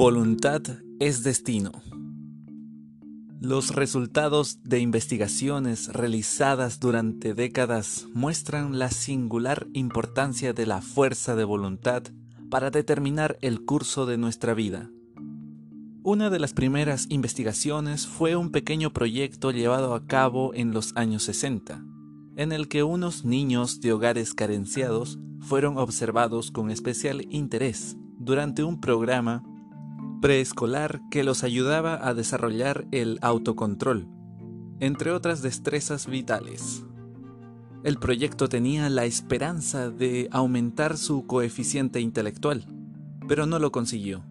Voluntad es destino. Los resultados de investigaciones realizadas durante décadas muestran la singular importancia de la fuerza de voluntad para determinar el curso de nuestra vida. Una de las primeras investigaciones fue un pequeño proyecto llevado a cabo en los años 60, en el que unos niños de hogares carenciados fueron observados con especial interés durante un programa preescolar que los ayudaba a desarrollar el autocontrol, entre otras destrezas vitales. El proyecto tenía la esperanza de aumentar su coeficiente intelectual, pero no lo consiguió.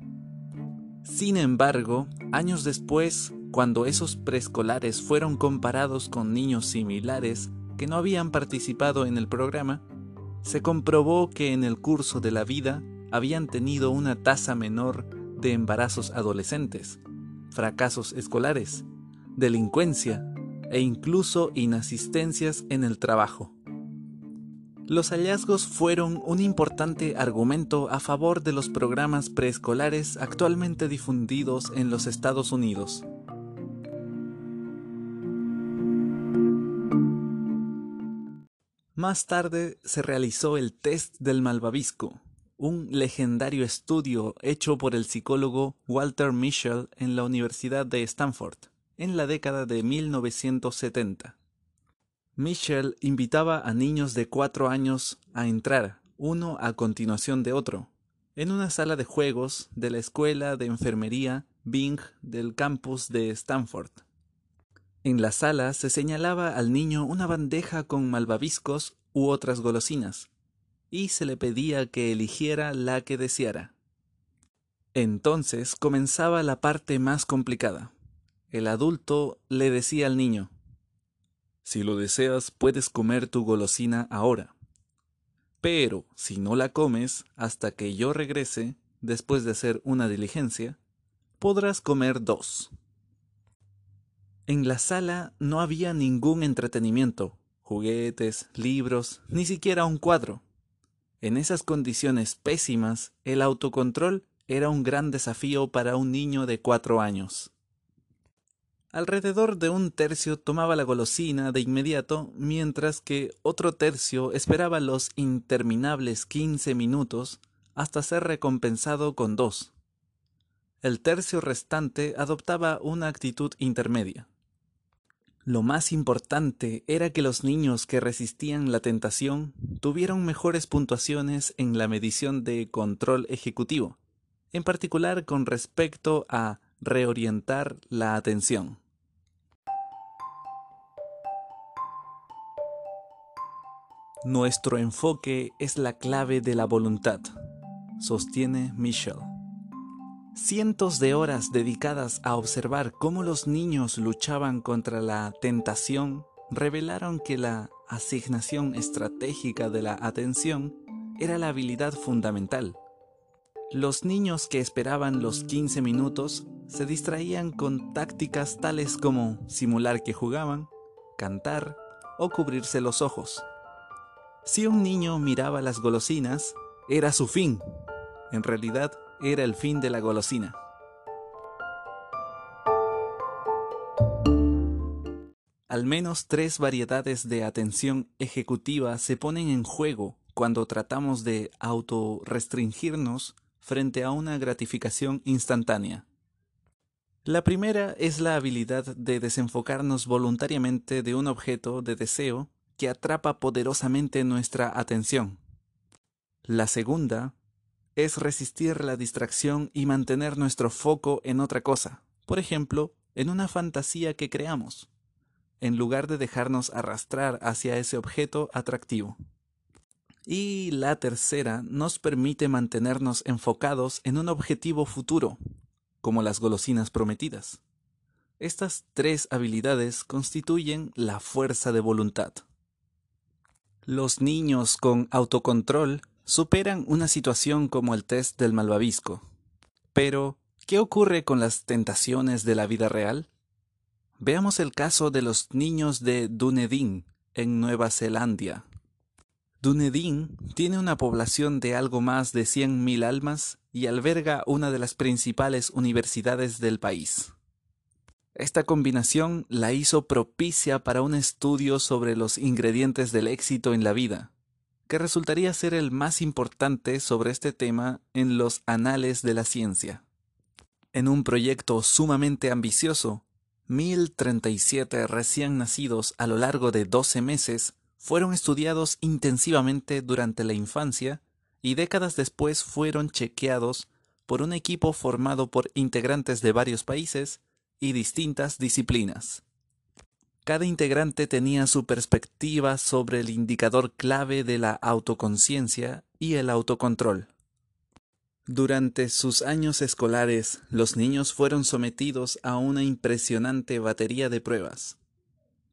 Sin embargo, años después, cuando esos preescolares fueron comparados con niños similares que no habían participado en el programa, se comprobó que en el curso de la vida habían tenido una tasa menor de embarazos adolescentes, fracasos escolares, delincuencia e incluso inasistencias en el trabajo. Los hallazgos fueron un importante argumento a favor de los programas preescolares actualmente difundidos en los Estados Unidos. Más tarde se realizó el test del malvavisco, un legendario estudio hecho por el psicólogo Walter Mischel en la Universidad de Stanford en la década de 1970. Mischel invitaba a niños de cuatro años a entrar, uno a continuación de otro, en una sala de juegos de la Escuela de Enfermería Bing del campus de Stanford. En la sala se señalaba al niño una bandeja con malvaviscos u otras golosinas, y se le pedía que eligiera la que deseara. Entonces comenzaba la parte más complicada. El adulto le decía al niño, Si lo deseas, puedes comer tu golosina ahora. Pero si no la comes hasta que yo regrese, después de hacer una diligencia, podrás comer dos. En la sala no había ningún entretenimiento, juguetes, libros, ni siquiera un cuadro. En esas condiciones pésimas, el autocontrol era un gran desafío para un niño de cuatro años. Alrededor de un tercio tomaba la golosina de inmediato, mientras que otro tercio esperaba los interminables quince minutos hasta ser recompensado con dos. El tercio restante adoptaba una actitud intermedia. Lo más importante era que los niños que resistían la tentación tuvieron mejores puntuaciones en la medición de control ejecutivo, en particular con respecto a reorientar la atención. Nuestro enfoque es la clave de la voluntad, sostiene Michel. Cientos de horas dedicadas a observar cómo los niños luchaban contra la tentación revelaron que la asignación estratégica de la atención era la habilidad fundamental. Los niños que esperaban los 15 minutos se distraían con tácticas tales como simular que jugaban, cantar o cubrirse los ojos. Si un niño miraba las golosinas, era su fin. En realidad, era el fin de la golosina. Al menos tres variedades de atención ejecutiva se ponen en juego cuando tratamos de autorrestringirnos frente a una gratificación instantánea. La primera es la habilidad de desenfocarnos voluntariamente de un objeto de deseo que atrapa poderosamente nuestra atención. La segunda es resistir la distracción y mantener nuestro foco en otra cosa, por ejemplo, en una fantasía que creamos, en lugar de dejarnos arrastrar hacia ese objeto atractivo. Y la tercera nos permite mantenernos enfocados en un objetivo futuro, como las golosinas prometidas. Estas tres habilidades constituyen la fuerza de voluntad. Los niños con autocontrol superan una situación como el test del malvavisco. Pero, ¿qué ocurre con las tentaciones de la vida real? Veamos el caso de los niños de Dunedin, en Nueva Zelanda. Dunedin tiene una población de algo más de 100.000 almas y alberga una de las principales universidades del país. Esta combinación la hizo propicia para un estudio sobre los ingredientes del éxito en la vida, que resultaría ser el más importante sobre este tema en los anales de la ciencia. En un proyecto sumamente ambicioso, 1037 recién nacidos a lo largo de 12 meses fueron estudiados intensivamente durante la infancia y décadas después fueron chequeados por un equipo formado por integrantes de varios países y distintas disciplinas. Cada integrante tenía su perspectiva sobre el indicador clave de la autoconciencia y el autocontrol. Durante sus años escolares, los niños fueron sometidos a una impresionante batería de pruebas.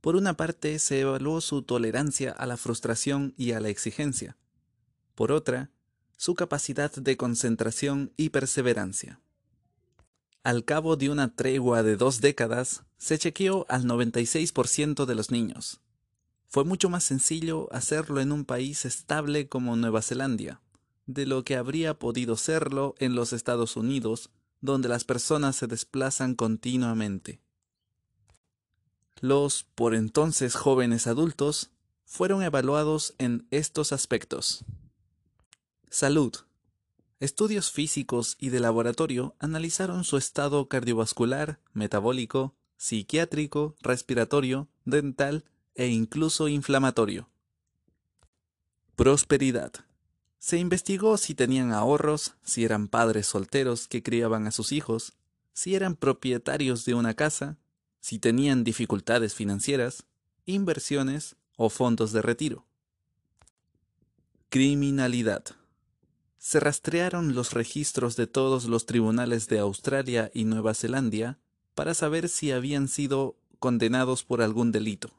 Por una parte, se evaluó su tolerancia a la frustración y a la exigencia. Por otra, su capacidad de concentración y perseverancia. Al cabo de una tregua de dos décadas, se chequeó al 96% de los niños. Fue mucho más sencillo hacerlo en un país estable como Nueva Zelanda, de lo que habría podido serlo en los Estados Unidos, donde las personas se desplazan continuamente. Los por entonces jóvenes adultos fueron evaluados en estos aspectos. Salud. Estudios físicos y de laboratorio analizaron su estado cardiovascular, metabólico, psiquiátrico, respiratorio, dental e incluso inflamatorio. Prosperidad. Se investigó si tenían ahorros, si eran padres solteros que criaban a sus hijos, si eran propietarios de una casa, si tenían dificultades financieras, inversiones o fondos de retiro. Criminalidad. Se rastrearon los registros de todos los tribunales de Australia y Nueva Zelanda para saber si habían sido condenados por algún delito.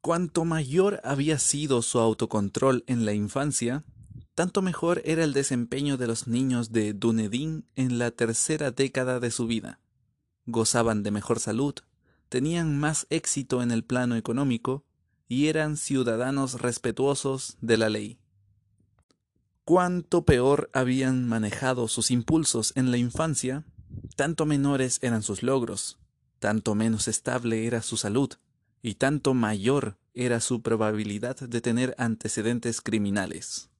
Cuanto mayor había sido su autocontrol en la infancia, tanto mejor era el desempeño de los niños de Dunedin en la tercera década de su vida. Gozaban de mejor salud, tenían más éxito en el plano económico y eran ciudadanos respetuosos de la ley. Cuanto peor habían manejado sus impulsos en la infancia, tanto menores eran sus logros, tanto menos estable era su salud, y tanto mayor era su probabilidad de tener antecedentes criminales.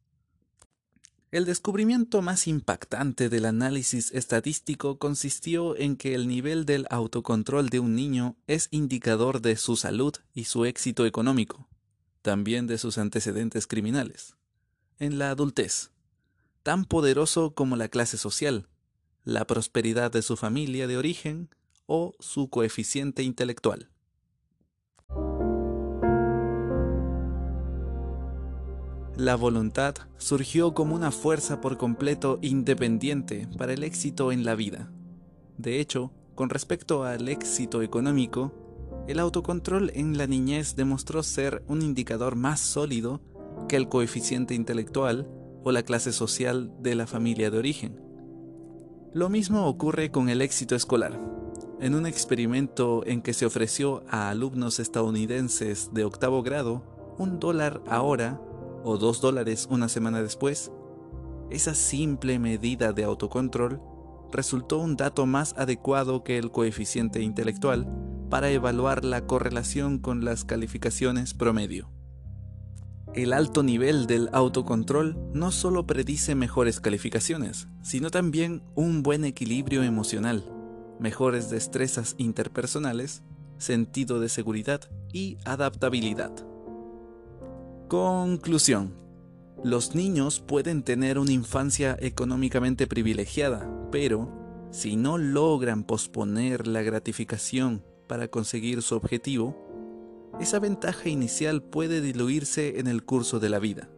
El descubrimiento más impactante del análisis estadístico consistió en que el nivel del autocontrol de un niño es indicador de su salud y su éxito económico, también de sus antecedentes criminales. En la adultez, tan poderoso como la clase social, la prosperidad de su familia de origen o su coeficiente intelectual. La voluntad surgió como una fuerza por completo independiente para el éxito en la vida. De hecho, con respecto al éxito económico, el autocontrol en la niñez demostró ser un indicador más sólido que el coeficiente intelectual o la clase social de la familia de origen. Lo mismo ocurre con el éxito escolar. En un experimento en que se ofreció a alumnos estadounidenses de octavo grado un dólar ahora o dos dólares una semana después, esa simple medida de autocontrol resultó un dato más adecuado que el coeficiente intelectual para evaluar la correlación con las calificaciones promedio. El alto nivel del autocontrol no solo predice mejores calificaciones, sino también un buen equilibrio emocional, mejores destrezas interpersonales, sentido de seguridad y adaptabilidad. Conclusión. Los niños pueden tener una infancia económicamente privilegiada, pero si no logran posponer la gratificación para conseguir su objetivo, esa ventaja inicial puede diluirse en el curso de la vida.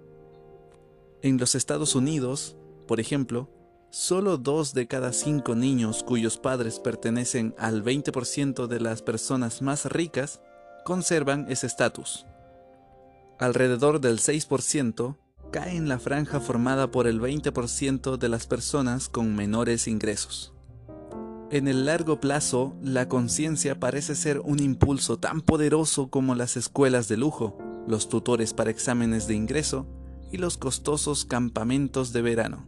En los Estados Unidos, por ejemplo, solo dos de cada cinco niños cuyos padres pertenecen al 20% de las personas más ricas conservan ese estatus alrededor del 6%, cae en la franja formada por el 20% de las personas con menores ingresos. En el largo plazo, la conciencia parece ser un impulso tan poderoso como las escuelas de lujo, los tutores para exámenes de ingreso y los costosos campamentos de verano.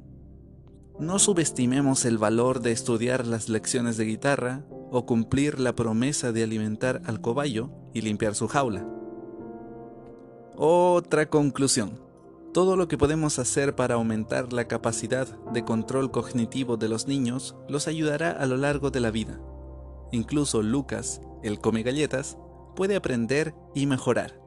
No subestimemos el valor de estudiar las lecciones de guitarra o cumplir la promesa de alimentar al cobayo y limpiar su jaula. Otra conclusión. Todo lo que podemos hacer para aumentar la capacidad de control cognitivo de los niños los ayudará a lo largo de la vida. Incluso Lucas, el come galletas, puede aprender y mejorar.